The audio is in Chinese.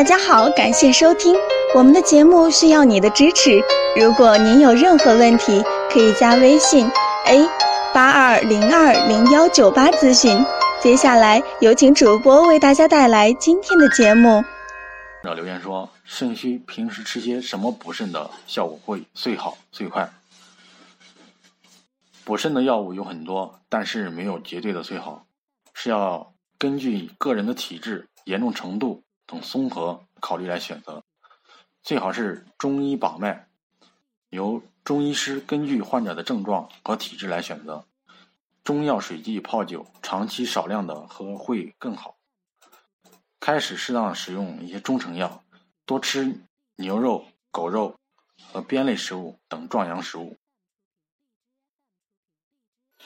大家好，感谢收听我们的节目，需要你的支持。如果您有任何问题，可以加微信 a 八二零二零幺九八咨询。接下来有请主播为大家带来今天的节目。留言说：肾虚平时吃些什么补肾的效果会最好最快？补肾的药物有很多，但是没有绝对的最好，是要根据个人的体质、严重程度。等综合考虑来选择，最好是中医把脉，由中医师根据患者的症状和体质来选择。中药水剂泡酒，长期少量的喝会更好。开始适当使用一些中成药，多吃牛肉、狗肉和边类食物等壮阳食物。